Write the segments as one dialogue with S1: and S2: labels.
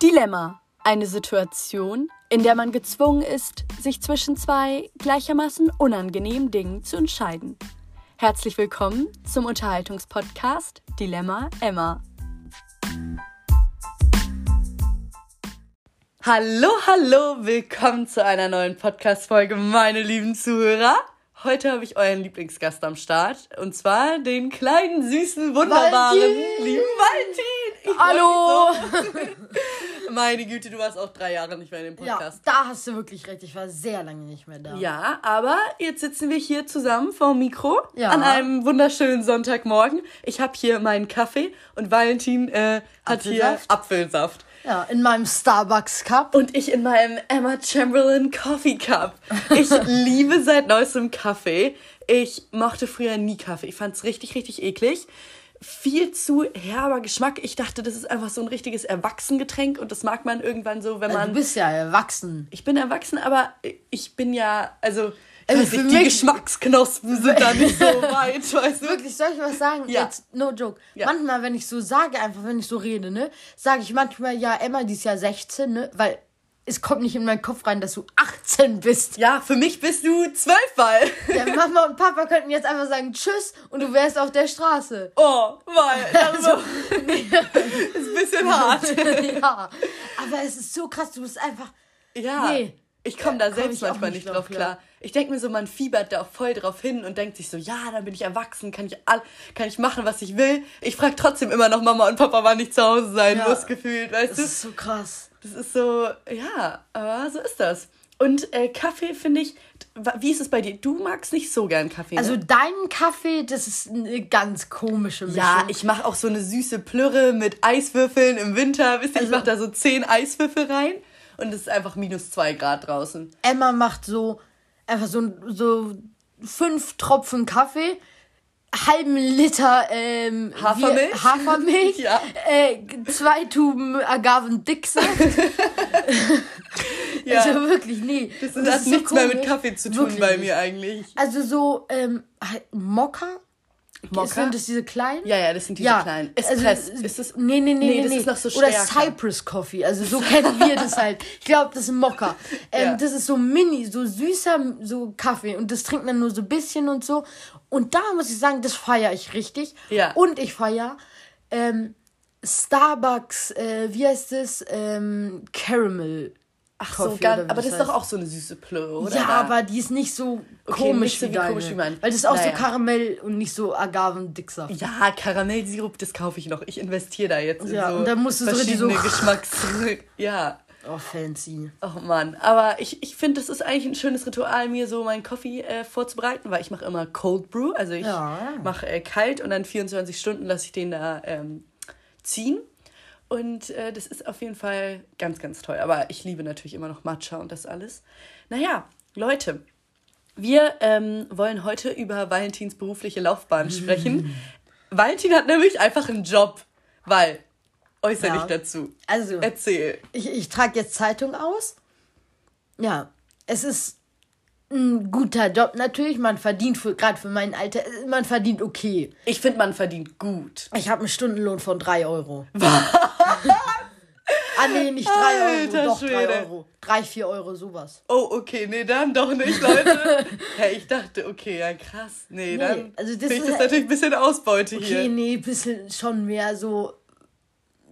S1: Dilemma. Eine Situation, in der man gezwungen ist, sich zwischen zwei gleichermaßen unangenehmen Dingen zu entscheiden. Herzlich willkommen zum Unterhaltungspodcast Dilemma Emma. Hallo, hallo, willkommen zu einer neuen Podcast-Folge, meine lieben Zuhörer. Heute habe ich euren Lieblingsgast am Start und zwar den kleinen, süßen, wunderbaren,
S2: Valentin!
S1: lieben Valentin. Ich
S2: Hallo!
S1: Meine Güte, du warst auch drei Jahre nicht mehr in dem
S2: Ja,
S1: Podcast.
S2: da hast du wirklich recht. Ich war sehr lange nicht mehr da.
S1: Ja, aber jetzt sitzen wir hier zusammen vor dem Mikro
S2: Ja.
S1: an einem wunderschönen Sonntagmorgen. Ich habe hier meinen Kaffee und Valentin äh, hat hier
S2: Apfelsaft.
S1: Apfelsaft.
S2: Ja, in meinem Starbucks Cup.
S1: Und ich in meinem Emma Chamberlain Coffee Cup. Ich liebe seit neuestem Kaffee. Ich mochte früher nie Kaffee. Ich fand's richtig, richtig eklig. Viel zu herber Geschmack. Ich dachte, das ist einfach so ein richtiges Erwachsengetränk und das mag man irgendwann so, wenn
S2: Du
S1: man.
S2: bist ja erwachsen.
S1: Ich bin erwachsen, aber ich bin ja, also,
S2: Also für
S1: nicht, die Geschmacksknospen sind da nicht so weit, weißt du?
S2: Wirklich, soll ich was sagen?
S1: Ja.
S2: Jetzt, no joke.
S1: Ja.
S2: Manchmal, wenn ich so sage, einfach wenn ich so rede, ne, sage ich manchmal, ja, Emma, die ist ja 16, ne, weil es kommt nicht in meinen Kopf rein, dass du 18 bist.
S1: Ja, für mich bist du zwölf, weil.
S2: Ja, Mama und Papa könnten jetzt einfach sagen Tschüss und du wärst auf der Straße.
S1: Oh, weil.
S2: Also,
S1: ist ein bisschen hart.
S2: ja. Aber es ist so krass, du bist einfach.
S1: Ja.
S2: Nee.
S1: Ich komme da
S2: komm
S1: selbst
S2: ich
S1: manchmal
S2: nicht
S1: drauf
S2: drauf
S1: klar. Ich denke mir so, man fiebert da auch voll drauf hin und denkt sich so, ja, dann bin ich erwachsen, kann ich all, kann ich machen, was ich will. Ich frage trotzdem immer noch Mama und Papa, wann ich zu Hause sein
S2: Ja.
S1: muss, gefühlt, weißt
S2: Das
S1: du?
S2: ist so krass.
S1: Das ist so, ja, aber so ist das. Und äh, Kaffee finde ich, wie ist es bei dir? Du magst nicht so gern Kaffee.
S2: Also
S1: ne?
S2: dein Kaffee, das ist eine ganz komische Mischung.
S1: ja, ich mache auch so eine süße Plürre mit Eiswürfeln im Winter. Wisst ihr, ich
S2: Also-
S1: mache da so zehn Eiswürfel rein und es ist einfach minus zwei Grad draußen.
S2: Emma macht so einfach so, so fünf Tropfen Kaffee, halben Liter ähm,
S1: Hafermilch?
S2: Wir, Hafermilch,
S1: Ja.
S2: äh, zwei Tuben Agavendicksaft.
S1: Ja.
S2: Also wirklich, nee.
S1: Das,
S2: Und
S1: hat
S2: ist so
S1: nichts mehr mit. Kaffee zu tun
S2: Wirklich
S1: bei mir eigentlich.
S2: Also so ähm, Mokka.
S1: Mokka?
S2: Sind das diese kleinen?
S1: Ja, ja, das sind diese
S2: Ja,
S1: kleinen.
S2: also,
S1: Espress. ist das?
S2: Nee, nee, nee,
S1: Nee, das
S2: nee.
S1: ist noch so
S2: Oder
S1: stärker.
S2: Cypress Coffee, also so kennen wir das halt. Ich glaube, das ist Mokka. Ähm,
S1: Ja.
S2: Das ist so mini, so süßer so Kaffee und das trinkt man nur so ein bisschen und so. Und da muss ich sagen, das feiere ich richtig.
S1: Ja.
S2: Und ich feiere ähm, Starbucks, äh, wie heißt das? Ähm, Caramel.
S1: Ach so,
S2: Coffee
S1: ganz,
S2: oder wie
S1: aber das ist doch auch so eine süße Plöre, oder?
S2: Ja, aber die ist nicht so
S1: Okay,
S2: komisch
S1: nicht so
S2: wie
S1: wie
S2: deine.
S1: komisch wie meine.
S2: Weil das ist auch
S1: Naja.
S2: so Karamell und nicht so Agavendicksaft.
S1: Ja, Karamellsirup, das kaufe ich noch. Ich investiere da jetzt
S2: Ja,
S1: in so
S2: und dann musst du so
S1: verschiedene
S2: so-
S1: Geschmacks... ja.
S2: Oh, fancy.
S1: Oh Mann, aber ich, ich finde, das ist eigentlich ein schönes Ritual, mir so meinen Kaffee äh, vorzubereiten, weil ich mache immer Cold Brew, also ich
S2: Ja.
S1: mache äh, kalt und dann 24 Stunden lasse ich den da ähm, ziehen. Und äh, das ist auf jeden Fall ganz, ganz toll. Aber ich liebe natürlich immer noch Matcha und das alles. Naja, Leute, wir ähm, wollen heute über Valentins berufliche Laufbahn sprechen. Valentin hat nämlich einfach einen Job, weil, äußere
S2: Ja.
S1: dich dazu.
S2: Also,
S1: Erzähl.
S2: ich, ich trage jetzt Zeitung aus. Ja, es ist ein guter Job natürlich. Man verdient für gerade für mein Alter, man verdient okay.
S1: Ich finde, man verdient gut.
S2: Ich habe einen Stundenlohn von 3 Euro. Ah, nee, nicht 3
S1: Alter
S2: Euro, doch 3
S1: Schwede.
S2: Euro. 3, 4 Euro, sowas.
S1: Oh, okay, nee, dann doch nicht, Leute. hey, ich dachte, okay, ja, krass. Nee,
S2: Nee,
S1: dann
S2: also das ist
S1: das
S2: halt-
S1: natürlich ein bisschen Ausbeute
S2: Okay,
S1: hier.
S2: nee, bisschen schon mehr so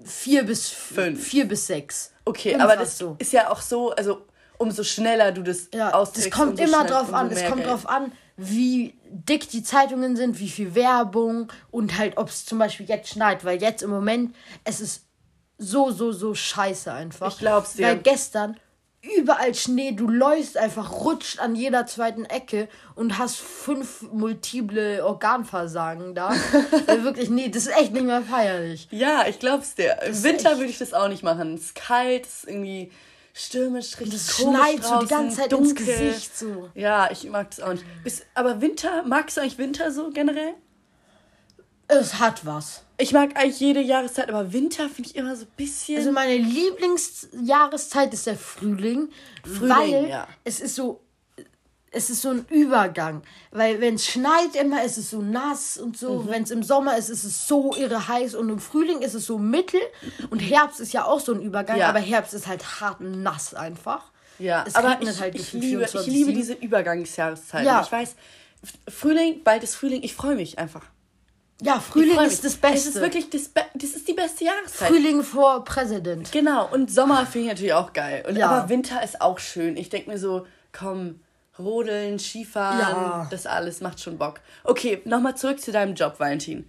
S2: 4 bis
S1: Fünf.
S2: 4 bis 6.
S1: Okay, aber das ist ja auch so, also umso schneller du das
S2: Ja, das kommt immer
S1: schnell-
S2: drauf an. Es kommt
S1: Geld.
S2: drauf an, wie dick die Zeitungen sind, wie viel Werbung und halt, ob es zum Beispiel jetzt schneit. Weil jetzt im Moment, es ist so, so, so scheiße einfach.
S1: Ich glaub's dir.
S2: Weil gestern überall Schnee, du läufst einfach, rutscht an jeder zweiten Ecke und hast fünf multiple Organversagen da. Weil wirklich, nee, das ist echt nicht mehr feierlich.
S1: Ja, ich glaub's dir. Im
S2: ist
S1: Winter
S2: echt-
S1: würde ich das auch nicht machen. Es ist kalt, es ist irgendwie stürmisch, richtig
S2: Das
S1: komisch
S2: schneit so die ganze Zeit
S1: dunkel.
S2: ins Gesicht so.
S1: Ja, ich mag das auch nicht. Bis, aber Winter, magst du eigentlich Winter so generell?
S2: Es hat was.
S1: Ich mag eigentlich jede Jahreszeit, aber Winter finde ich immer so ein bisschen.
S2: Also meine Lieblingsjahreszeit ist der Frühling,
S1: Frühling,
S2: weil
S1: ja.
S2: es ist so es ist so ein Übergang. Weil wenn es schneit immer, ist es so nass und so.
S1: Mhm.
S2: Wenn es im Sommer ist, ist es so irre heiß. Und im Frühling ist es so mittel. Und Herbst ist ja auch so ein Übergang.
S1: Ja.
S2: Aber Herbst ist halt hart nass einfach.
S1: Ja,
S2: es
S1: aber ich,
S2: halt
S1: ich, liebe, ich
S2: 24/7.
S1: liebe diese Übergangsjahreszeit.
S2: Ja.
S1: Ich weiß, Frühling, bald ist Frühling, ich freue mich einfach.
S2: Ja,
S1: Ich
S2: Frühling ist das Beste.
S1: Es ist wirklich das, Be das ist die beste Jahreszeit.
S2: Frühling vor Präsident.
S1: Genau, und Sommer finde ich natürlich auch geil. Und
S2: Ja.
S1: aber Winter ist auch schön. Ich denke mir so, komm, rodeln, Skifahren,
S2: Ja.
S1: das alles macht schon Bock. Okay, nochmal zurück zu deinem Job, Valentin.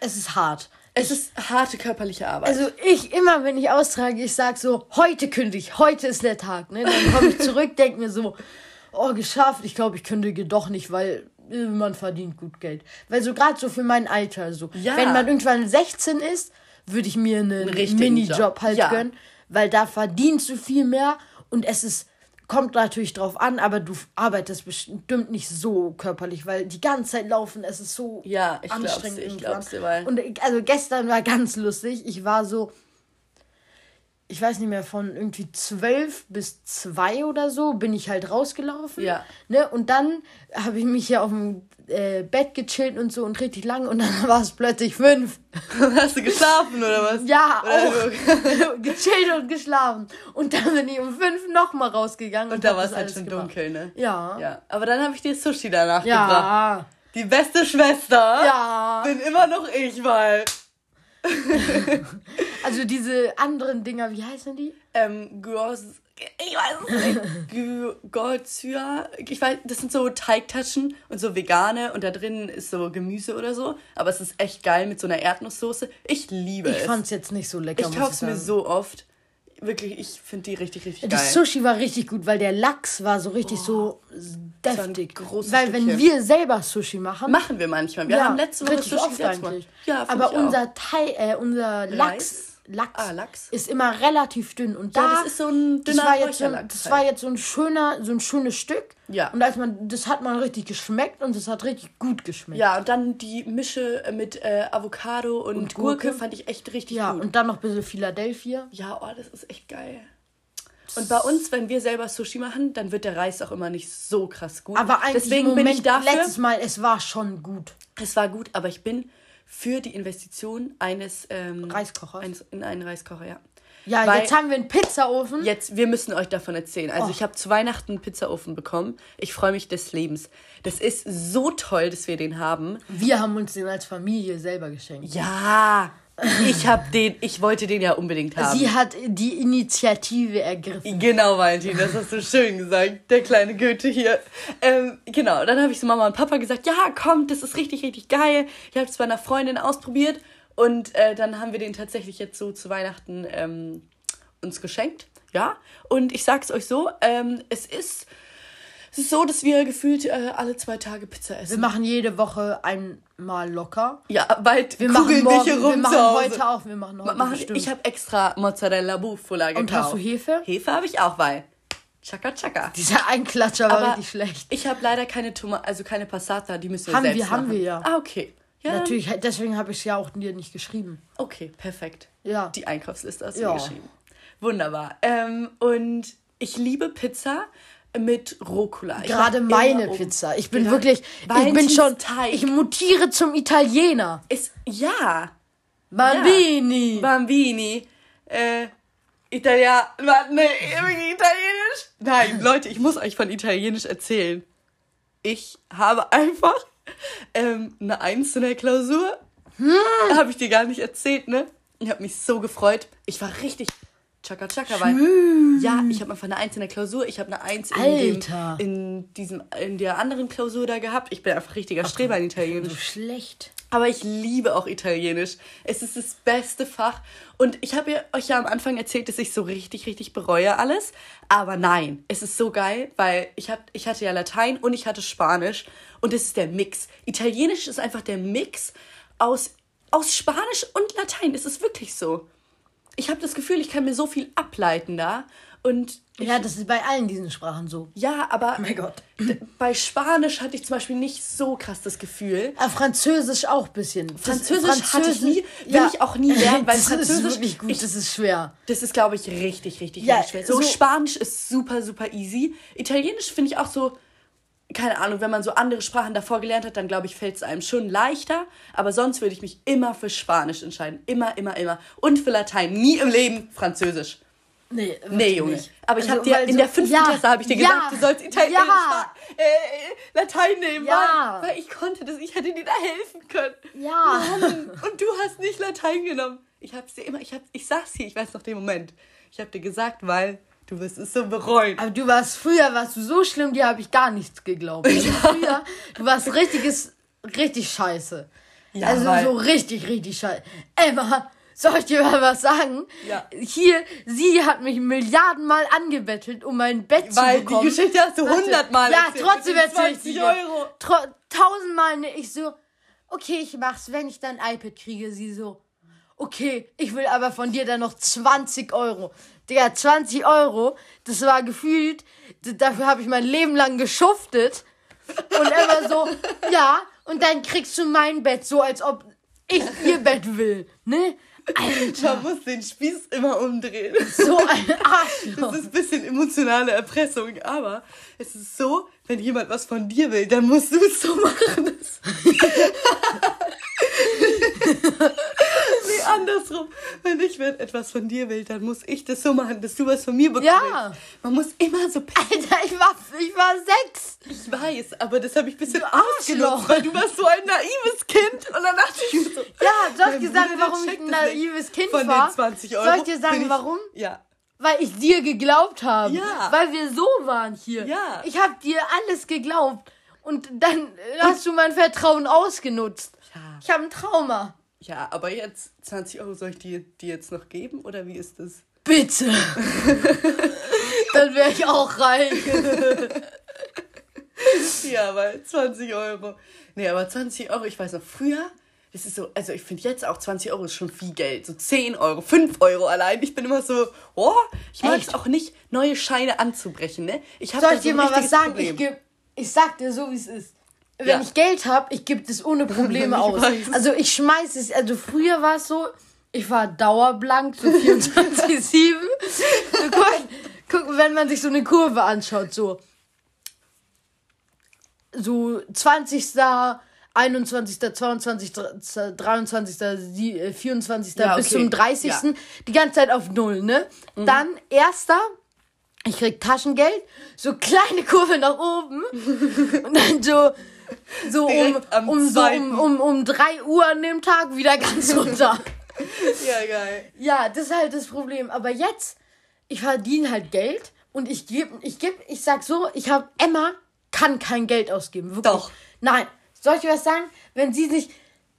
S2: Es ist hart.
S1: Es ist harte körperliche Arbeit.
S2: Also ich immer, wenn ich austrage, ich sag so, heute kündige, heute ist der Tag. Ne? Dann komme ich zurück, denke mir so, oh, geschafft. Ich glaube, ich kündige doch nicht, weil man verdient gut Geld. Weil so gerade so für mein Alter, so,
S1: Ja.
S2: wenn man irgendwann 16 ist, würde ich mir einen
S1: richtigen
S2: Minijob
S1: Job.
S2: halt
S1: Ja.
S2: gönnen, weil da verdienst du viel mehr und es ist kommt natürlich drauf an, aber du arbeitest bestimmt nicht so körperlich, weil die ganze Zeit laufen, es ist so
S1: Ja, ich glaub's
S2: anstrengend
S1: dir, ich glaub's dir, weil-
S2: Und ich- also gestern war ganz lustig. Ich war so, ich weiß nicht mehr, von irgendwie zwölf bis zwei oder so bin ich halt rausgelaufen.
S1: Ja.
S2: Ne? Und dann habe ich mich hier auf dem äh, Bett gechillt und so und richtig lang und dann war es plötzlich fünf.
S1: Hast du geschlafen oder was?
S2: Ja,
S1: Oder
S2: auch gechillt und geschlafen. Und dann bin ich um fünf nochmal rausgegangen.
S1: Und da
S2: hab
S1: war es halt schon
S2: gemacht.
S1: dunkel, ne?
S2: Ja. Ja.
S1: Ja, aber dann habe ich dir Sushi danach gebracht.
S2: Ja.
S1: Die beste Schwester
S2: Ja.
S1: bin immer noch ich, weil
S2: Also diese anderen Dinger, wie heißen die?
S1: ähm, Gros, ich weiß es nicht. Ich weiß, das sind so Teigtaschen und so vegane und da drin ist so Gemüse oder so, aber es ist echt geil mit so einer Erdnusssoße. Ich liebe
S2: Ich
S1: es.
S2: fand's jetzt nicht so lecker.
S1: ich kauf's mir so oft. Wirklich, ich finde die richtig, richtig
S2: Das
S1: geil.
S2: Sushi war richtig gut, weil der Lachs war so richtig so
S1: war ein
S2: deftig. Weil wenn
S1: Stückchen.
S2: wir selber Sushi machen,
S1: Machen wir manchmal. Wir haben letzte Woche Sushi
S2: oft eigentlich.
S1: Ja,
S2: aber unser Teil, äh, unser Lachs, Lachs,
S1: Ah, Lachs.
S2: ist immer relativ dünn und
S1: Ja,
S2: da
S1: das ist so ein
S2: das
S1: dünner
S2: war jetzt so, das
S1: halt.
S2: war jetzt so ein schöner, so ein schönes Stück.
S1: Ja.
S2: Und als man, das hat man richtig geschmeckt und das hat richtig gut geschmeckt.
S1: Ja, und dann die Mische mit äh, Avocado und, Gurke.
S2: Gurke.
S1: fand ich echt richtig
S2: Ja,
S1: gut.
S2: und dann noch ein bisschen Philadelphia.
S1: Ja, oh, das ist echt geil. Und bei uns, wenn wir selber Sushi machen, dann wird der Reis auch immer nicht so krass gut.
S2: Aber eigentlich
S1: Deswegen
S2: Moment,
S1: bin ich dafür.
S2: letztes Mal, es war schon gut.
S1: Es war gut, aber ich bin für die Investition eines ähm,
S2: Reiskochers?
S1: Eines, in einen Reiskocher, ja.
S2: Ja,
S1: Weil-
S2: jetzt haben wir einen Pizzaofen.
S1: Jetzt, wir müssen euch davon erzählen. Also
S2: Oh.
S1: ich habe zu Weihnachten einen Pizzaofen bekommen. Ich freue mich des Lebens. Das ist so toll, dass wir den haben.
S2: Wir haben uns den als Familie selber geschenkt.
S1: Ja, ich habe den, ich wollte den ja unbedingt haben.
S2: Sie hat die Initiative ergriffen.
S1: Genau, Valentin, das hast du schön gesagt. Der kleine Goethe hier. Ähm, genau, dann habe ich zu Mama und Papa gesagt, ja, kommt, das ist richtig, richtig geil. Ich habe es bei einer Freundin ausprobiert und äh, dann haben wir den tatsächlich jetzt so zu Weihnachten ähm, uns geschenkt. Ja, und ich sag's euch so, ähm, es ist es ist so, dass wir gefühlt äh, alle zwei Tage Pizza
S2: Wir
S1: essen.
S2: machen jede Woche einmal locker.
S1: Ja, bald
S2: Wir
S1: kugeln
S2: machen morgen,
S1: dich rum
S2: wir machen heute auch. Wir machen heute
S1: Machen,
S2: bestimmt.
S1: ich habe extra Mozzarella Bufala gekauft.
S2: Und hast du Hefe?
S1: Hefe habe ich auch, weil Chaka Chaka.
S2: Dieser Einklatscher war
S1: Aber
S2: richtig schlecht.
S1: Ich habe leider keine Toma also keine Passata, die müssen wir
S2: Haben
S1: selbst
S2: wir, haben
S1: machen.
S2: wir ja.
S1: Ah, okay. Ja,
S2: Natürlich, deswegen habe ich es ja auch dir nicht geschrieben.
S1: Okay, perfekt.
S2: Ja.
S1: Die Einkaufsliste hast du
S2: Ja.
S1: geschrieben. Wunderbar. Ähm, und ich liebe Pizza mit Rucola. Ich
S2: Gerade meine Pizza. Ich bin
S1: Gerade-
S2: wirklich, ich bin schon,
S1: Teig.
S2: ich mutiere zum Italiener.
S1: ist ja
S2: Bambini.
S1: Bambini. Äh, Italia. Warte, nee, Italienisch? Nein, Leute, ich muss euch von Italienisch erzählen. Ich habe einfach ähm, eine Eins in der Klausur.
S2: Hm.
S1: Habe ich dir gar nicht erzählt, ne? Ich habe mich so gefreut. Ich war richtig Chaka Chaka, weil ja, ich habe einfach eine Eins in der Klausur. Ich habe eine Eins in, dem, in diesem in der anderen Klausur da gehabt. Ich bin einfach richtiger Streber in Italienisch.
S2: so schlecht.
S1: Aber ich liebe auch Italienisch. Es ist das beste Fach. Und ich habe euch ja am Anfang erzählt, dass ich so richtig, richtig bereue alles. Aber nein, es ist so geil, weil ich, hab, ich hatte ja Latein und ich hatte Spanisch. Und es ist der Mix. Italienisch ist einfach der Mix aus, aus Spanisch und Latein. Es ist wirklich so. Ich habe das Gefühl, ich kann mir so viel ableiten da. Und
S2: Ja, das ist bei allen diesen Sprachen so.
S1: ja, aber
S2: mein Gott.
S1: bei Spanisch hatte ich zum Beispiel nicht so krass das Gefühl.
S2: Aber Französisch auch ein bisschen. Das-
S1: Französisch hatte ich nie, will ich auch nie lernen, weil
S2: das
S1: Französisch-
S2: ist wirklich gut,
S1: ich-
S2: das ist schwer.
S1: Das ist, glaube ich, richtig, richtig,
S2: Ja,
S1: richtig schwer. So,
S2: so-
S1: Spanisch ist super, super easy. Italienisch finde ich auch so, keine Ahnung, wenn man so andere Sprachen davor gelernt hat, dann glaube ich, fällt es einem schon leichter. Aber sonst würde ich mich immer für Spanisch entscheiden. Immer, immer, immer. Und für Latein. Nie im Leben Französisch. Nee, nee Junge. Nicht. Aber ich also, habe dir in so, der fünften ja, Klasse habe ich dir ja, gesagt, du sollst Italienisch, ja. äh, Latein nehmen, ja. weil, weil ich konnte das, ich hätte dir da helfen können. Ja. Mann. Und du hast nicht Latein genommen. Ich hab's dir immer, ich hab, ich saß hier, ich weiß noch den Moment. Ich habe dir gesagt, weil Du wirst es so bereuen.
S2: Aber du warst früher, warst du so schlimm, dir habe ich gar nichts geglaubt. Also früher, du warst richtiges, richtig scheiße. Ja, also so richtig, richtig scheiße. Emma, soll ich dir mal was sagen? Ja. Hier, sie hat mich Milliardenmal angebettelt, um mein Bett Weil zu bekommen. Weil die Geschichte hast du hundertmal Ja, trotzdem erzähl ich dir. Euro. tausendmal, ne, ich so, okay, ich mach's, wenn ich dann iPad kriege. Sie so, okay, ich will aber von dir dann noch 20 Euro. Digga, 20 Euro, das war gefühlt, dafür habe ich mein Leben lang geschuftet. Und er war so, ja, und dann kriegst du mein Bett, so als ob ich ihr Bett will, ne?
S1: Alter. Man muss den Spieß immer umdrehen. So ein Arschloch. Das ist ein bisschen emotionale Erpressung, aber es ist so, wenn jemand was von dir will, dann musst du es so machen. nee, andersrum. Wenn ich wenn etwas von dir will, dann muss ich das so machen, dass du was von mir bekommst. Ja. Man muss immer so.
S2: Alter, ich war, ich war sechs.
S1: Ich weiß, aber das habe ich ein bisschen ausgenutzt, weil du warst so ein naives Kind. Und dann dachte ich mir so. Ja, soll ich dir sagen, warum ich ein naives Kind von war? Von den 20 Euro. Soll ich dir sagen,
S2: ich, warum? Ja. Weil ich dir geglaubt habe. Ja. Weil wir so waren hier. Ja. Ich habe dir alles geglaubt. Und dann hast du mein Vertrauen ausgenutzt. Ja. Ich habe ein Trauma.
S1: Ja, aber jetzt 20 Euro soll ich dir, dir jetzt noch geben oder wie ist das?
S2: Bitte! Dann wäre ich auch reich.
S1: ja, weil 20 Euro. Nee, aber 20 Euro, ich weiß noch, früher, das ist so, also ich finde jetzt auch 20 Euro ist schon viel Geld. So 10 Euro, 5 Euro allein. Ich bin immer so, oh, ich mag es auch nicht, neue Scheine anzubrechen, ne? Ich Soll ich dir
S2: mal was sagen? Ich, geb, ich sag dir so, wie es ist wenn ja. ich Geld habe, ich gebe das ohne Probleme aus. Also ich schmeiße es, also früher war es so, ich war dauerblank, so 24-7. guck, guck, wenn man sich so eine Kurve anschaut, so, so 20. 21., 22., 23., 24. Ja, okay. bis zum 30. Ja. Die ganze Zeit auf Null, ne? Mhm. Dann erster, ich krieg Taschengeld, so kleine Kurve nach oben und dann so so um, um, so um, um, um 3 Uhr an dem Tag wieder ganz runter. ja, geil. Ja, das ist halt das Problem. Aber jetzt, ich verdiene halt Geld und ich gebe, ich gebe, ich sag so, ich habe, Emma kann kein Geld ausgeben. Wirklich. Doch. Nein. Soll ich was sagen? Wenn sie sich,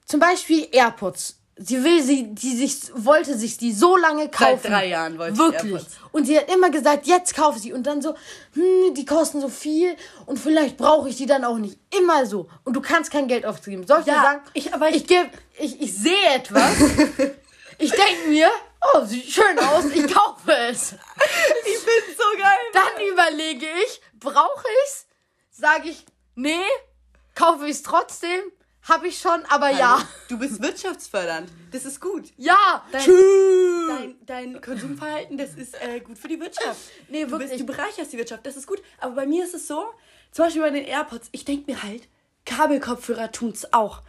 S2: zum Beispiel AirPods, sie will sie, die sich, wollte sich die so lange kaufen. Seit drei Jahren wollte Wirklich. AirPods. Und sie hat immer gesagt, jetzt kaufe sie. Und dann so, hm, die kosten so viel und vielleicht brauche ich die dann auch nicht. Immer so. Und du kannst kein Geld aufgeben. Soll ich ja, dir sagen? Ich, aber ich, ich, geb, ich, ich sehe etwas. ich denke mir, oh, sieht schön aus, ich kaufe es. Ich bin so geil. Dann überlege ich, brauche ich es? Sage ich, nee, kaufe ich es trotzdem? Hab ich schon, aber Hallo. ja.
S1: Du bist wirtschaftsfördernd. Das ist gut. Ja. Dein, dein, dein Konsumverhalten, das ist äh, gut für die Wirtschaft. Nee, du wirklich. Bist, du bereicherst die Wirtschaft, das ist gut. Aber bei mir ist es so, zum Beispiel bei den AirPods, ich denke mir halt, Kabelkopfhörer tun's auch.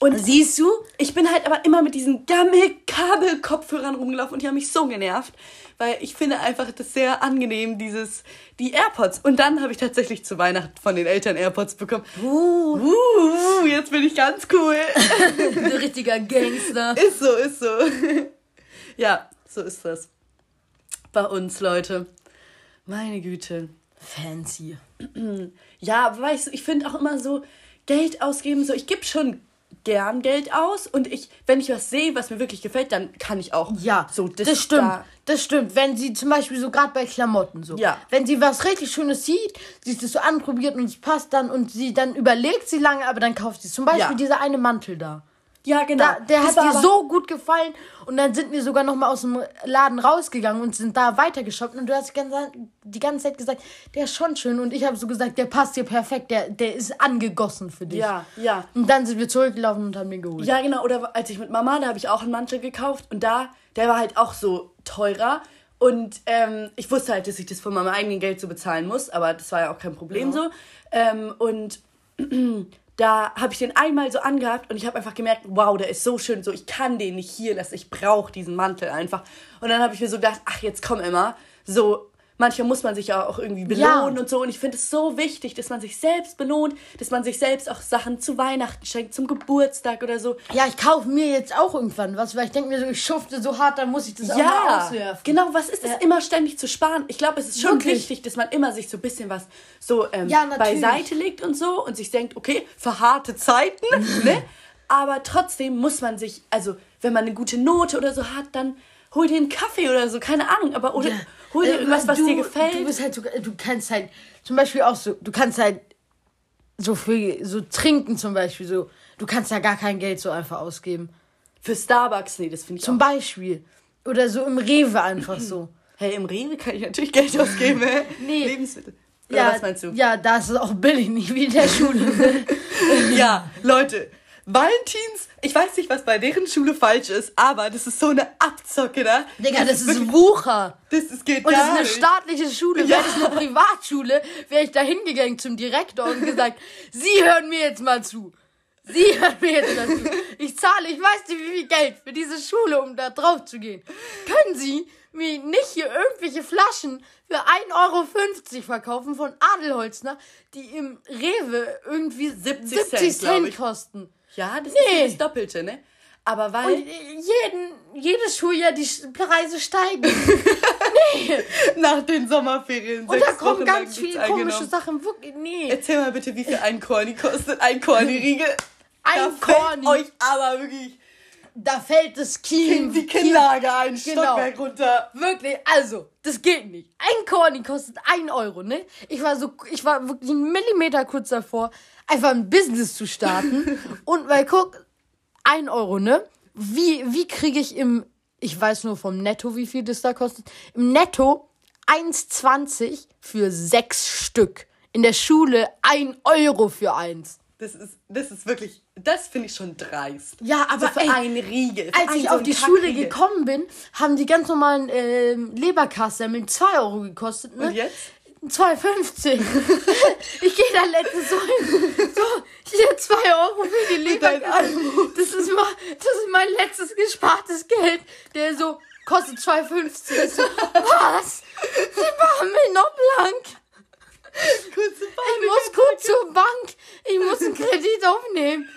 S1: Und siehst du, ich bin halt aber immer mit diesen Gammel-Kabelkopfhörern rumgelaufen und die haben mich so genervt, weil ich finde einfach das sehr angenehm, dieses, die AirPods. Und dann habe ich tatsächlich zu Weihnachten von den Eltern AirPods bekommen. Uh, uh jetzt bin ich ganz cool.
S2: Ein richtiger Gangster.
S1: Ist so, ist so. ja, so ist das. Bei uns, Leute. Meine Güte.
S2: Fancy.
S1: Ja, weißt du, ich finde auch immer so, Geld ausgeben, so, ich gebe schon gern Geld aus und ich, wenn ich was sehe, was mir wirklich gefällt, dann kann ich auch. Ja, so
S2: das, das stimmt. Da das stimmt. Wenn sie zum Beispiel so gerade bei Klamotten so. Ja. Wenn sie was richtig Schönes sieht, sie ist das so anprobiert und es passt dann und sie dann überlegt sie lange, aber dann kauft sie zum Beispiel ja. dieser eine Mantel da. Ja, genau. Da, der das hat dir so gut gefallen. Und dann sind wir sogar noch mal aus dem Laden rausgegangen und sind da weitergeshoppt. Und du hast die ganze Zeit gesagt, der ist schon schön. Und ich habe so gesagt, der passt dir perfekt. Der, der ist angegossen für dich. Ja, ja. Und dann sind wir zurückgelaufen und haben den geholt.
S1: Ja, genau. Oder als ich mit Mama, da habe ich auch einen Mantel gekauft. Und da, der war halt auch so teurer. Und ähm, ich wusste halt, dass ich das von meinem eigenen Geld so bezahlen muss, aber das war ja auch kein Problem
S2: Ja.
S1: so. Ähm, und da habe ich den einmal so angehabt und ich habe einfach gemerkt, wow, der ist so schön, so ich kann den nicht hier lassen, ich brauche diesen Mantel einfach. Und dann habe ich mir so gedacht, ach jetzt komm Emma, so manchmal muss man sich ja auch irgendwie belohnen
S2: Ja.
S1: und so und ich finde es so wichtig, dass man sich selbst belohnt, dass man sich selbst auch Sachen zu Weihnachten schenkt, zum Geburtstag oder so.
S2: Ja, ich kaufe mir jetzt auch irgendwann was, weil ich denke mir so, ich schufte so hart, dann muss ich das auch mal
S1: Ja,
S2: auswerfen.
S1: genau, was ist es immer ständig zu sparen? Ich glaube, es ist schon
S2: Wirklich.
S1: wichtig, dass man immer sich so ein bisschen was so ähm,
S2: Ja,
S1: beiseite legt und so und sich denkt, okay, für harte Zeiten, ne? Aber trotzdem muss man sich, also wenn man eine gute Note oder so hat, dann hol dir einen Kaffee oder so, keine Ahnung, aber oder hol dir
S2: Äh,
S1: irgendwas, was
S2: du,
S1: dir gefällt.
S2: Du bist halt so, du kannst halt, zum Beispiel auch so, du kannst halt so viel, so trinken zum Beispiel, so, du kannst ja gar kein Geld so einfach ausgeben.
S1: für Starbucks, nee, das finde ich
S2: Zum
S1: auch.
S2: Beispiel. Oder so im Rewe einfach so.
S1: Hey, im Rewe kann ich natürlich Geld ausgeben, hä?
S2: Nee.
S1: Lebensmittel. Oder
S2: Ja,
S1: was meinst du?
S2: ja, da ist es auch billig, nicht wie in der Schule.
S1: Ja, Leute, Valentins, ich weiß nicht, was bei deren Schule falsch ist, aber das ist so eine Abzocke da.
S2: Digga, das, ist
S1: wirklich-
S2: Wucher.
S1: Das ist, geht
S2: Und das ist eine staatliche Schule.
S1: Ja.
S2: Wäre das eine Privatschule, wäre ich da hingegangen zum Direktor und gesagt, Sie hören mir jetzt mal zu. Sie hören mir jetzt mal zu. Ich zahle, ich weiß nicht, wie viel Geld für diese Schule, um da drauf zu gehen. Können Sie mir nicht hier irgendwelche Flaschen für 1,50 Euro verkaufen von Adelholzner, die im Rewe irgendwie 70
S1: 70
S2: Cent,
S1: Cent,
S2: kosten?
S1: Ja, das
S2: Nee.
S1: ist das Doppelte, ne? Aber weil.
S2: Und jeden, jedes Schuljahr die Preise steigen.
S1: nach den Sommerferien.
S2: Und da kommen
S1: Wochen
S2: ganz viele komische. Sachen. Wirklich, nee.
S1: Erzähl mal bitte, wie viel ein Korni kostet. Ein Korni-Riegel.
S2: Ein
S1: da fällt
S2: Korni.
S1: euch aber wirklich
S2: Da fällt das Kiem.
S1: die Kinnlage ein
S2: Genau.
S1: Stockwerk runter.
S2: Wirklich, also, das geht nicht. Ein Korni kostet ein Euro, ne? Ich war so, ich war wirklich einen Millimeter kurz davor, einfach ein Business zu starten. Und weil, guck, ein Euro, ne? Wie, wie kriege ich im, ich weiß nur vom Netto, wie viel das da kostet, im Netto 1,20 für sechs Stück. In der Schule ein Euro für eins.
S1: Das ist, das ist wirklich, das finde ich schon dreist.
S2: Ja, aber
S1: so für
S2: ey,
S1: einen Riegel.
S2: Als ich
S1: so
S2: auf die Schule gekommen bin, haben die ganz normalen ähm, Leberkassemmeln 2 Euro gekostet. Ne?
S1: Und jetzt?
S2: 2,50. ich gehe da letztens so hin. So, hier 2 Euro für die Leberkasse. Das ist, mal, das ist mein letztes gespartes Geld. Der so kostet 2,50. Ich So, was? Sie machen mich noch blank.
S1: Kurze
S2: Ich muss kurz zur Bank. Ich muss einen Kredit aufnehmen.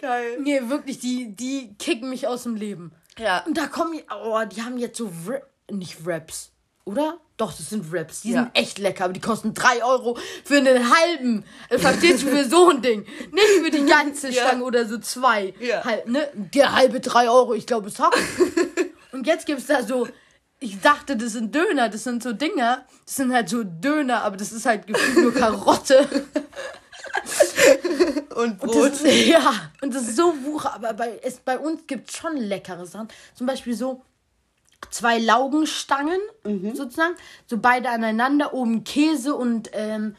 S1: Geil.
S2: Nee, wirklich, die, die kicken mich aus dem Leben.
S1: Ja.
S2: Und da kommen, die- oh, die haben jetzt so, Wra- nicht Wraps, oder? Doch, das sind Wraps. Die
S1: Ja.
S2: sind echt lecker, aber die kosten 3 Euro für einen halben. Äh, Verstehst du, für so ein Ding. Nicht für die ganze
S1: Ja.
S2: Stange oder so zwei.
S1: Ja.
S2: Halt, ne? Der halbe 3 Euro, ich glaube, es hat. Und jetzt gibt's da so, ich dachte, das sind Döner, das sind so Dinger. Das sind halt so Döner, aber das ist halt gefühlt nur Karotte.
S1: Und
S2: Das
S1: Brot.
S2: ist, ja, und das ist so wucher, aber bei, es, bei uns gibt es schon leckere Sachen. Zum Beispiel so zwei Laugenstangen, sozusagen, so beide aneinander, oben Käse und ähm,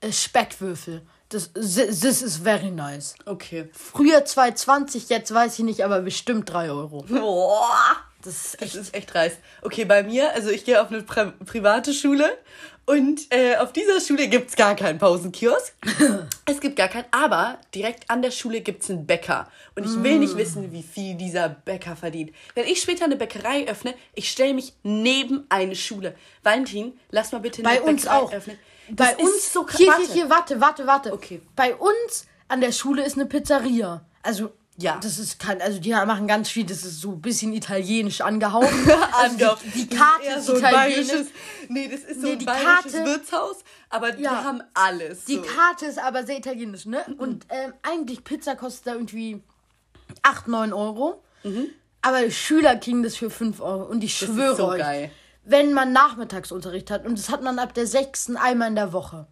S2: äh, Speckwürfel. Das, this is very nice.
S1: Okay.
S2: Früher 2,20, jetzt weiß ich nicht, aber bestimmt 3 Euro.
S1: Boah.
S2: Das ist
S1: Das
S2: echt.
S1: ist echt dreist. Okay, bei mir, also ich gehe auf eine pri private Schule und äh, auf dieser Schule gibt es gar keinen Pausenkiosk. es gibt gar keinen, aber direkt an der Schule gibt es einen Bäcker. Und ich will
S2: Mm.
S1: nicht wissen, wie viel dieser Bäcker verdient. Wenn ich später eine Bäckerei öffne, ich stelle mich neben eine Schule. Valentin, lass mal bitte eine
S2: Bei uns
S1: Bäckerei
S2: auch.
S1: öffnen.
S2: Bei
S1: Das ist
S2: uns,
S1: so krass.
S2: hier, hier, hier, warte, warte, warte.
S1: Okay.
S2: Bei uns an der Schule ist eine Pizzeria. Also,
S1: Ja.
S2: Das ist kein, also die machen ganz viel, das ist so ein bisschen italienisch angehaucht. Also
S1: Angehaucht.
S2: die, die
S1: Das
S2: Karte ist
S1: so
S2: italienisch.
S1: nee, das ist so
S2: Nee,
S1: ein
S2: die
S1: bayerisches
S2: Karte-
S1: Wirtshaus, aber die
S2: Ja.
S1: haben alles.
S2: Die
S1: so.
S2: Karte ist aber sehr italienisch, ne? Und ähm, eigentlich Pizza kostet da irgendwie 8, 9 Euro. Aber Schüler kriegen das für 5 Euro. Und ich
S1: Mhm. ist
S2: schwöre
S1: so
S2: euch,
S1: geil.
S2: wenn man Nachmittagsunterricht hat, und das hat man ab der 6. einmal in der Woche.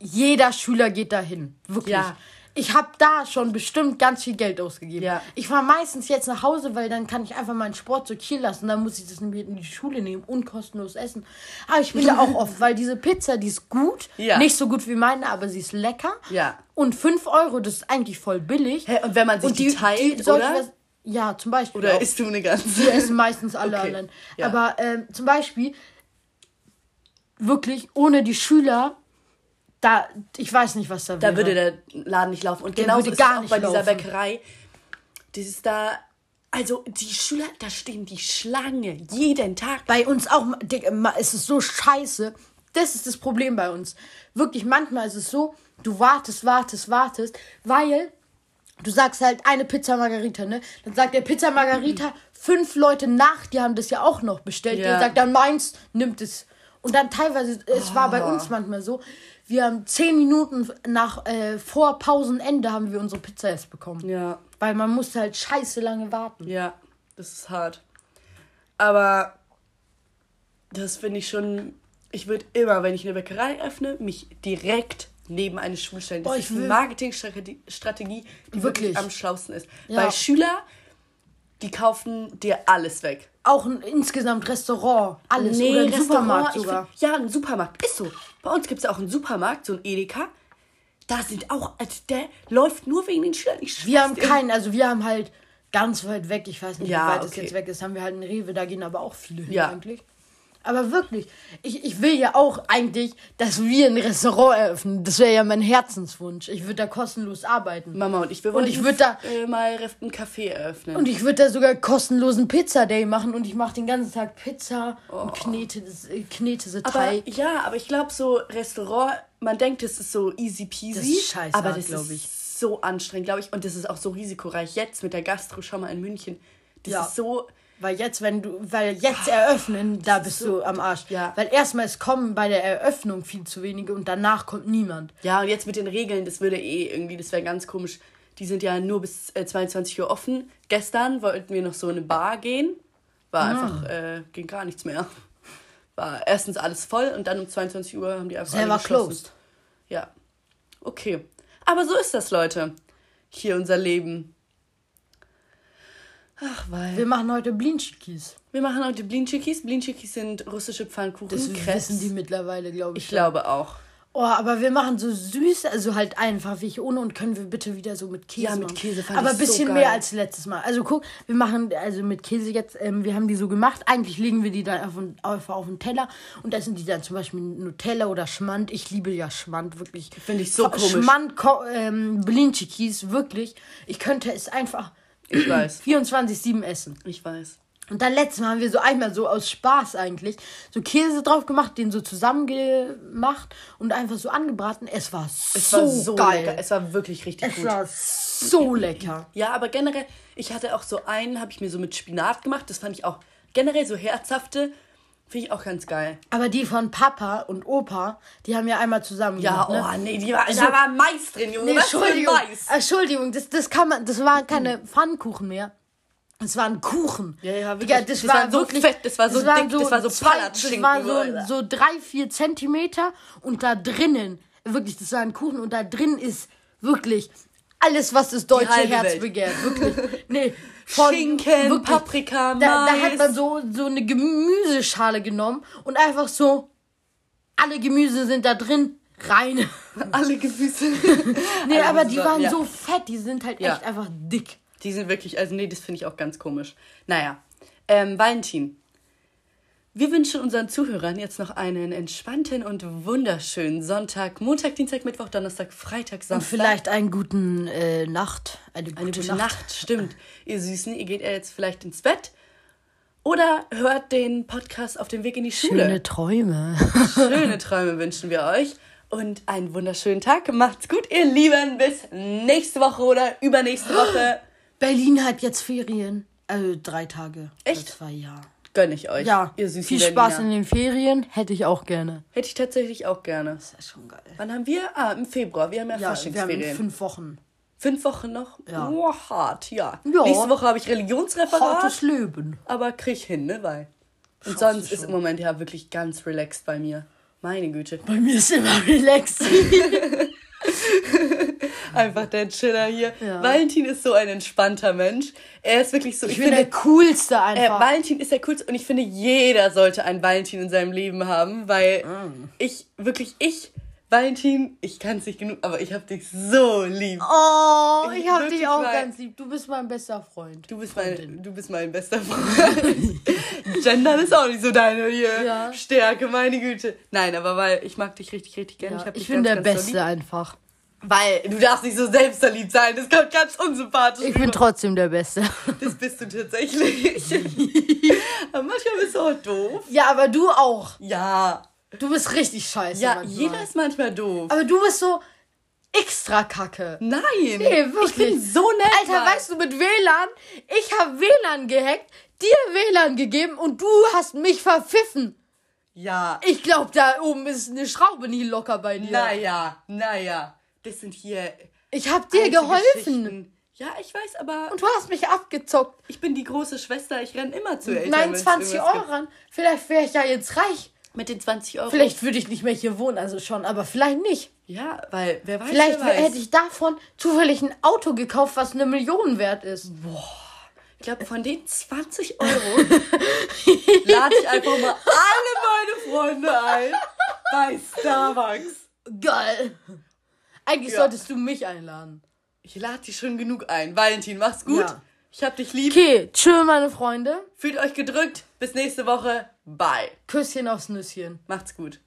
S2: Jeder Schüler geht dahin. Wirklich.
S1: Ja.
S2: Ich habe da schon bestimmt ganz viel Geld ausgegeben.
S1: Ja.
S2: Ich fahre meistens jetzt nach Hause, weil dann kann ich einfach meinen Sport so hier lassen. Dann muss ich das in die Schule nehmen und kostenlos essen. Aber ich bin da auch oft, weil diese Pizza, die ist gut.
S1: Ja.
S2: Nicht so gut wie meine, aber sie ist lecker.
S1: Ja.
S2: Und 5 Euro, das ist eigentlich voll billig.
S1: Hä, und wenn man sich
S2: und
S1: die, teilt,
S2: soll ich
S1: oder?
S2: was- Ja, zum Beispiel.
S1: Oder
S2: auch.
S1: isst du eine ganze?
S2: Wir essen meistens alle
S1: Okay,
S2: anderen.
S1: ja.
S2: Aber ähm, zum Beispiel, wirklich ohne die Schüler, da, ich weiß nicht, was da,
S1: Da
S2: wäre.
S1: würde der Laden nicht laufen. Und
S2: Der
S1: genauso ist
S2: gar
S1: auch bei dieser
S2: laufen.
S1: Bäckerei. Dieses da, also die Schüler, da stehen die Schlange jeden Tag.
S2: Bei uns auch, es ist so scheiße. Das ist das Problem bei uns. Wirklich, manchmal ist es so, du wartest, wartest, wartest, weil du sagst halt eine Pizza Margarita, ne? Dann sagt der Pizza Margarita, fünf Leute nach dir haben das ja auch noch bestellt.
S1: Ja.
S2: Der sagt dann meins, nimmt es. Und dann teilweise, es war bei
S1: Oh.
S2: uns manchmal so, wir haben zehn Minuten nach, äh, vor Pausenende haben wir unsere Pizza erst bekommen.
S1: Ja,
S2: Weil man musste halt scheiße lange warten.
S1: ja, das ist hart. Aber das finde ich schon. Ich würde immer, wenn ich eine Bäckerei öffne, mich direkt neben eine Schule stellen. Das
S2: Boah,
S1: ist eine Marketingstrategie, Strategie, die wirklich.
S2: Wirklich.
S1: am schlausten ist.
S2: Ja.
S1: Weil Schüler, die kaufen dir alles weg.
S2: Auch ein insgesamt Restaurant, alles. Oder ein Supermarkt sogar.
S1: Find, ja, ein Supermarkt. Ist so. Bei uns gibt es auch einen Supermarkt, so ein Edeka. Da sind auch, also der läuft nur wegen den Schülern. Ich
S2: Wir haben keinen, also wir haben halt ganz weit weg, ich weiß nicht,
S1: Ja,
S2: wie weit es
S1: okay.
S2: jetzt weg ist, haben wir halt einen Rewe, da gehen aber auch viele hin
S1: Ja.
S2: eigentlich. Aber wirklich, ich, ich will ja auch eigentlich, dass wir ein Restaurant eröffnen. Das wäre ja mein Herzenswunsch. Ich würde da kostenlos arbeiten.
S1: Mama und ich, wir
S2: Und
S1: wollen
S2: ich würd da-
S1: äh, mal ein Café eröffnen.
S2: Und ich würde da sogar kostenlosen Pizza Day machen und ich mache den ganzen Tag Pizza und knete, äh, knete sie
S1: aber,
S2: Teig.
S1: ja, aber ich glaube, so Restaurant, man denkt, das ist so easy peasy.
S2: Das ist scheiße
S1: aber das
S2: glaub
S1: ist
S2: ich.
S1: so anstrengend, glaube ich. Und das ist auch so risikoreich. Jetzt mit der Gastro, schau mal in München. Das
S2: Ja.
S1: ist so.
S2: Weil jetzt, wenn du, weil jetzt eröffnen, da bist du am Arsch.
S1: Ja.
S2: Weil erstmal es kommen bei der Eröffnung viel zu wenige und danach kommt niemand.
S1: Ja, und jetzt mit den Regeln, das würde eh irgendwie, das wäre ganz komisch. Die sind ja nur bis äh, 22 Uhr offen. Gestern wollten wir noch so in eine Bar gehen. War
S2: Ah.
S1: einfach, äh, ging gar nichts mehr. War erstens alles voll und dann um 22 Uhr haben die einfach
S2: Selber
S1: alle geschlossen.
S2: closed.
S1: Ja. Okay. Aber so ist das, Leute. Hier unser Leben. Ach, weil.
S2: Wir machen heute Blinchikis.
S1: Wir machen heute Blinchikis. Blinchikis sind russische Pfannkuchen.
S2: Das
S1: Krebs.
S2: wissen die mittlerweile, glaube ich.
S1: Ich glaube auch.
S2: Oh, aber wir machen so süß, also halt einfach wie ich ohne und können wir bitte wieder so mit Käse
S1: Ja, mit. Käse fand
S2: Aber ein
S1: so
S2: bisschen
S1: geil.
S2: mehr als letztes Mal. Also guck, wir machen also mit Käse jetzt, ähm, wir haben die so gemacht. Eigentlich legen wir die dann auf, den- auf, auf den Teller und essen die dann zum Beispiel Nutella oder Schmand. Ich liebe ja Schmand, wirklich.
S1: Finde ich so komisch.
S2: Schmand, ähm, Blinchikis, wirklich. Ich könnte es einfach
S1: Ich weiß.
S2: 24-7 essen.
S1: Ich weiß.
S2: Und dann letztes Mal haben wir so einmal so aus Spaß eigentlich so Käse drauf gemacht, den so zusammengemacht und einfach so angebraten. Es war
S1: Es
S2: so,
S1: war so
S2: geil.
S1: lecker. Es war wirklich richtig
S2: Es
S1: gut.
S2: war so lecker.
S1: Ja, aber generell, ich hatte auch so einen, habe ich mir so mit Spinat gemacht. Das fand ich auch generell so herzhafte. Finde ich auch ganz geil.
S2: Aber die von Papa und Opa, die haben ja einmal zusammen
S1: Ja,
S2: gemacht. Ne?
S1: oh nee, die war,
S2: Also-
S1: da war Mais drin, Junge.
S2: Nee,
S1: Was
S2: Entschuldigung,
S1: Mais?
S2: Entschuldigung, das, das kann man, das waren keine Pfannkuchen mehr. Es waren Kuchen.
S1: Ja, ja, wirklich.
S2: Digga, das,
S1: Das
S2: war
S1: so
S2: wirklich,
S1: fett, das war so
S2: waren
S1: dick, das war so
S2: zwei, Das war so, so drei, vier Zentimeter und da drinnen, wirklich, das war ein Kuchen und da drin ist wirklich alles, was das deutsche Herz
S1: Welt.
S2: begehrt. Wirklich. Nee, von,
S1: Schinken, Paprika,
S2: da, da
S1: Mais.
S2: hat man so, so eine Gemüseschale genommen und einfach so, alle Gemüse sind da drin, rein.
S1: Alle Gemüse.
S2: Nee, aber die
S1: war-
S2: waren
S1: ja.
S2: so fett, die sind halt
S1: Ja.
S2: echt einfach dick.
S1: Die sind wirklich, also nee, das finde ich auch ganz komisch. Naja, ähm, Valentin. Wir wünschen unseren Zuhörern jetzt noch einen entspannten und wunderschönen Sonntag, Montag, Dienstag, Mittwoch, Donnerstag, Freitag,
S2: Und
S1: Samstag.
S2: vielleicht einen guten äh, Nacht. Eine gute,
S1: Eine gute
S2: Nacht.
S1: Nacht. stimmt. Ihr Süßen, ihr geht jetzt vielleicht ins Bett oder hört den Podcast auf dem Weg in die Schule.
S2: Schöne Träume.
S1: Schöne Träume wünschen wir euch und einen wunderschönen Tag. Macht's gut, ihr Lieben. Bis nächste Woche oder übernächste Woche.
S2: Berlin hat jetzt Ferien. Also drei Tage.
S1: Echt?
S2: Zwei, ja.
S1: Gönn ich euch.
S2: Ja,
S1: ihr süßen
S2: viel Spaß
S1: Berliner.
S2: in den Ferien. Hätte ich auch gerne.
S1: Hätte ich tatsächlich auch gerne.
S2: Das ist schon geil.
S1: Wann haben wir? Ah, im Februar. Wir haben ja,
S2: Ja, wir haben
S1: Faschingsferien.
S2: fünf Wochen.
S1: Fünf Wochen noch?
S2: Ja.
S1: Oh, hart, ja.
S2: Ja.
S1: Nächste Woche habe ich Religionsreferat,
S2: Hartes Leben.
S1: aber krieg ich hin, ne? Weil. Und
S2: Schaffst
S1: sonst ist im Moment ja wirklich ganz relaxed bei mir. Meine Güte.
S2: Bei mir ist immer relaxed.
S1: Einfach der Chiller hier.
S2: Ja.
S1: Valentin ist so ein entspannter Mensch. Er ist wirklich so.
S2: Ich
S1: Ich,
S2: bin der
S1: finde,
S2: coolste
S1: äh,
S2: einfach.
S1: Valentin ist der coolste und ich finde, jeder sollte einen Valentin in seinem Leben haben, weil ich wirklich, ich Valentin, ich kann es nicht genug, aber ich hab dich so lieb.
S2: Oh, ich,
S1: Ich
S2: hab dich auch
S1: mein-
S2: ganz lieb. Du bist mein bester Freund.
S1: Du bist, mein, du bist mein bester Freund. Gendern ist auch nicht so deine hier
S2: Ja.
S1: Stärke, meine Güte. Nein, aber weil ich mag dich richtig, richtig gerne.
S2: Ja,
S1: ich
S2: ich bin
S1: ganz,
S2: der
S1: ganz
S2: Beste einfach.
S1: Weil du darfst nicht so selbstverliebt sein. Das kommt ganz unsympathisch.
S2: Ich bin trotzdem der Beste.
S1: Das bist du tatsächlich. manchmal bist du auch doof.
S2: Ja, aber du auch.
S1: Ja.
S2: Du bist richtig scheiße.
S1: Ja,
S2: manchmal.
S1: jeder ist manchmal doof.
S2: Aber du bist so extra kacke.
S1: Nein.
S2: Nee, wirklich.
S1: Ich bin so nett.
S2: Alter,
S1: Mann.
S2: weißt du, mit WLAN, ich habe WLAN gehackt, dir WLAN gegeben und du hast mich verpfiffen.
S1: Ja.
S2: Ich glaube, da oben ist eine Schraube nie locker bei dir.
S1: Naja, naja. Das sind hier.
S2: Ich habe dir geholfen.
S1: Ja, ich weiß, aber
S2: Und du hast mich abgezockt.
S1: ich bin die große Schwester. Ich renn immer zu Eltern.
S2: Nein,
S1: wenn's
S2: 20
S1: irgendwas
S2: Euro ran. Vielleicht wäre ich ja jetzt reich.
S1: Mit den 20 Euro.
S2: Vielleicht würde ich nicht mehr hier wohnen, also schon, aber vielleicht nicht.
S1: Ja, weil wer weiß.
S2: Vielleicht
S1: wer weiß.
S2: hätte ich davon zufällig ein Auto gekauft, was eine Million wert ist.
S1: Ich glaube, von den 20 Euro lade ich einfach mal alle meine Freunde ein bei Starbucks.
S2: Geil. Eigentlich
S1: Ja.
S2: solltest du mich einladen.
S1: Ich lade die schon genug ein. Valentin, mach's gut.
S2: Ja.
S1: Ich hab dich lieb.
S2: Okay, tschö, meine Freunde.
S1: Fühlt euch gedrückt. Bis nächste Woche. Bye.
S2: Küsschen aufs Nüsschen.
S1: Macht's gut.